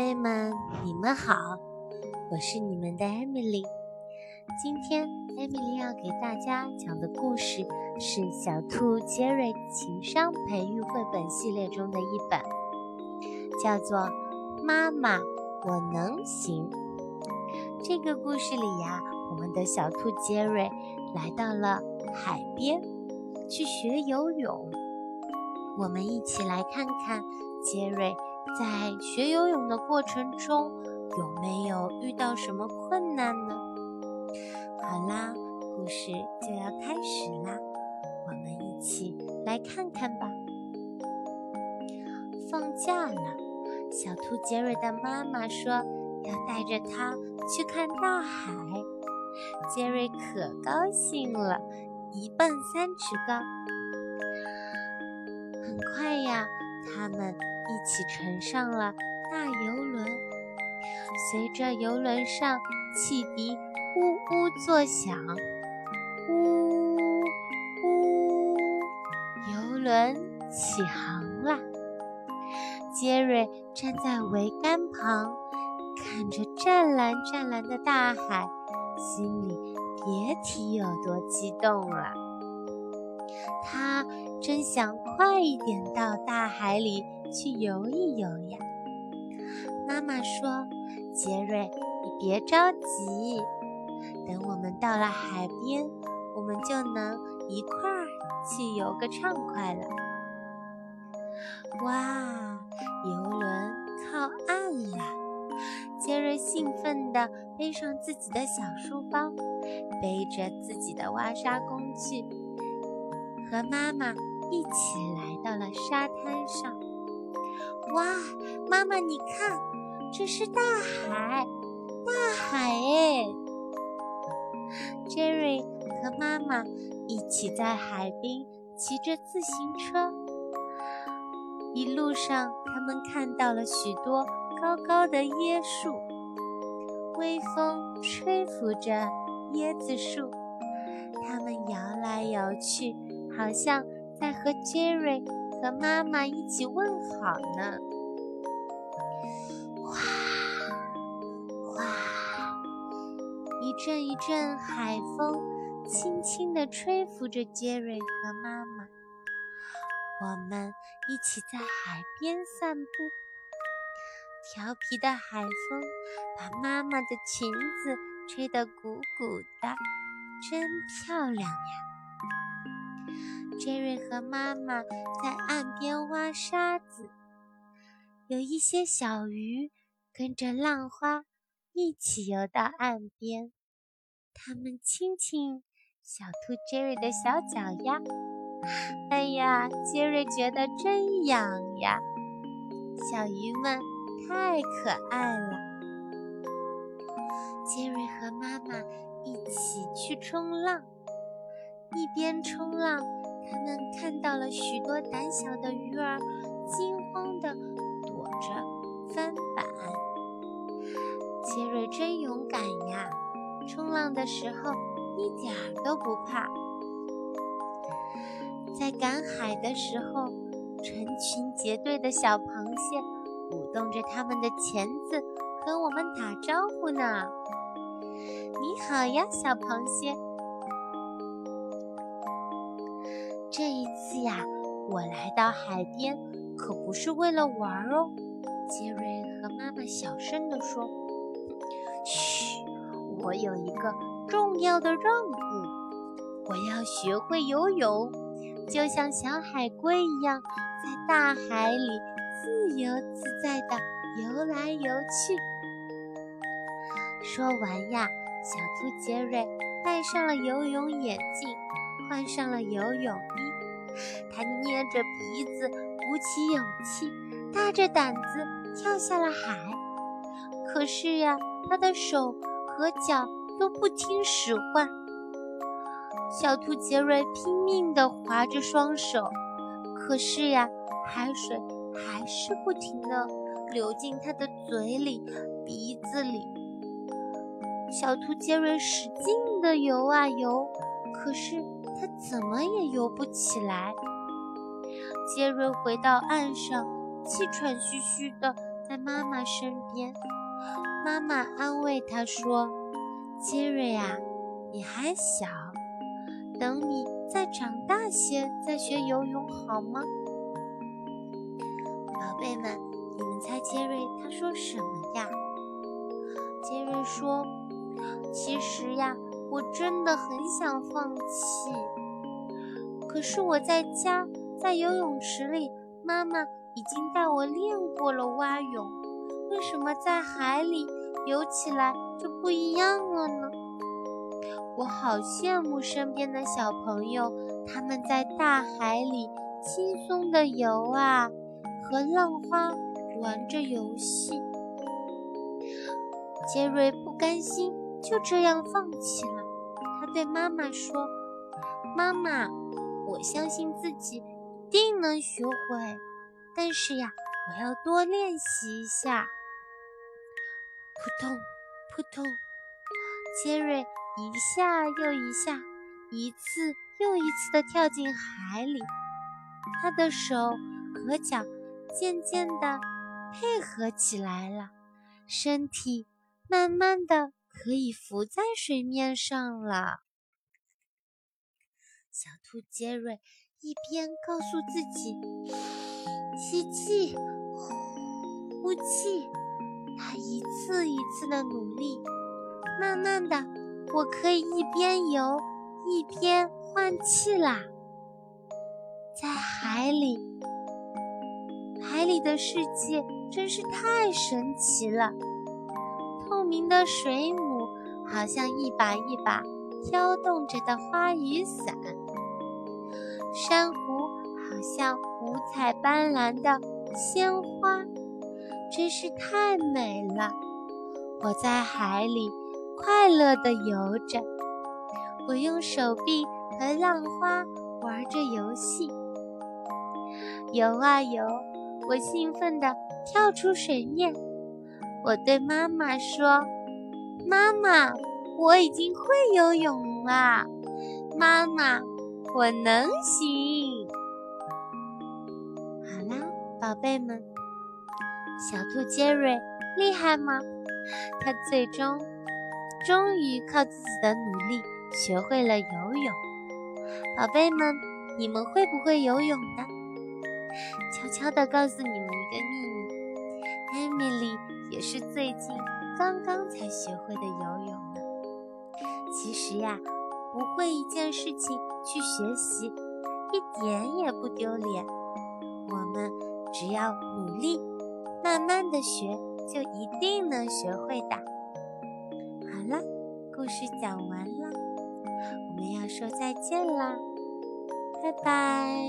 贝们，你们好，我是你们的 Emily。今天 Emily 要给大家讲的故事是《小兔杰瑞情商培育绘本》系列中的一本，叫做《妈妈，我能行》。这个故事里呀，我们的小兔杰瑞来到了海边去学游泳。我们一起来看看杰瑞。在学游泳的过程中，有没有遇到什么困难呢？好啦，故事就要开始啦，我们一起来看看吧。放假了，小兔杰瑞的妈妈说要带着他去看大海，杰瑞可高兴了，一蹦三尺高。很快呀，他们。一起乘上了大游轮，随着游轮上汽笛呜呜作响，呜呜，游轮起航了。杰瑞站在桅杆旁，看着湛蓝湛蓝的大海，心里别提有多激动了。他真想快一点到大海里。去游一游呀！妈妈说：“杰瑞，你别着急，等我们到了海边，我们就能一块儿去游个畅快了。”哇，游轮靠岸了！杰瑞兴奋地背上自己的小书包，背着自己的挖沙工具，和妈妈一起来到了沙滩上。哇，妈妈，你看，这是大海，大海哎！Jerry 和妈妈一起在海边骑着自行车，一路上他们看到了许多高高的椰树，微风吹拂着椰子树，它们摇来摇去，好像在和 Jerry。和妈妈一起问好呢。哗哗，一阵一阵海风轻轻地吹拂着杰瑞和妈妈。我们一起在海边散步，调皮的海风把妈妈的裙子吹得鼓鼓的，真漂亮呀！杰瑞和妈妈在岸边挖沙子，有一些小鱼跟着浪花一起游到岸边。它们亲亲小兔杰瑞的小脚丫，哎呀，杰瑞觉得真痒呀！小鱼们太可爱了。杰瑞和妈妈一起去冲浪，一边冲浪。他们看到了许多胆小的鱼儿，惊慌地躲着翻板。杰瑞真勇敢呀！冲浪的时候一点儿都不怕。在赶海的时候，成群结队的小螃蟹舞动着它们的钳子，和我们打招呼呢。你好呀，小螃蟹。我来到海边可不是为了玩哦。杰瑞和妈妈小声地说：“嘘，我有一个重要的任务，我要学会游泳，就像小海龟一样，在大海里自由自在地游来游去。”说完呀，小兔杰瑞戴上了游泳眼镜。换上了游泳衣，他捏着鼻子，鼓起勇气，大着胆子跳下了海。可是呀，他的手和脚都不听使唤。小兔杰瑞拼命地划着双手，可是呀，海水还是不停地流进他的嘴里、鼻子里。小兔杰瑞使劲地游啊游，可是。他怎么也游不起来。杰瑞回到岸上，气喘吁吁地在妈妈身边。妈妈安慰他说：“杰瑞啊，你还小，等你再长大些再学游泳好吗？”宝贝们，你们猜杰瑞他说什么呀？杰瑞说：“其实呀，我真的很想放弃，可是我在家，在游泳池里，妈妈已经带我练过了蛙泳，为什么在海里游起来就不一样了呢？我好羡慕身边的小朋友，他们在大海里轻松的游啊，和浪花玩着游戏。”杰瑞不甘心就这样放弃了，对妈妈说：“妈妈，我相信自己一定能学会，但是呀，我要多练习一下。”扑通扑通，杰瑞一下又一下，一次又一次地跳进海里，他的手和脚渐渐地配合起来了，身体。慢慢的，可以浮在水面上了。小兔杰瑞一边告诉自己吸气、呼气，他一次一次的努力。慢慢的，我可以一边游一边换气啦。在海里，海里的世界真是太神奇了。明的水母，好像一把一把飘动着的花雨伞；珊瑚好像五彩斑斓的鲜花，真是太美了。我在海里快乐地游着，我用手臂和浪花玩着游戏，游啊游，我兴奋地跳出水面。我对妈妈说：“妈妈，我已经会游泳了。妈妈，我能行。”好啦，宝贝们，小兔杰瑞厉害吗？他最终终于靠自己的努力学会了游泳。宝贝们，你们会不会游泳呢？悄悄地告诉你们一个秘密：艾米丽。也是最近刚刚才学会的游泳呢。其实呀，不会一件事情去学习，一点也不丢脸。我们只要努力，慢慢的学，就一定能学会的。好了，故事讲完了，我们要说再见啦，拜拜。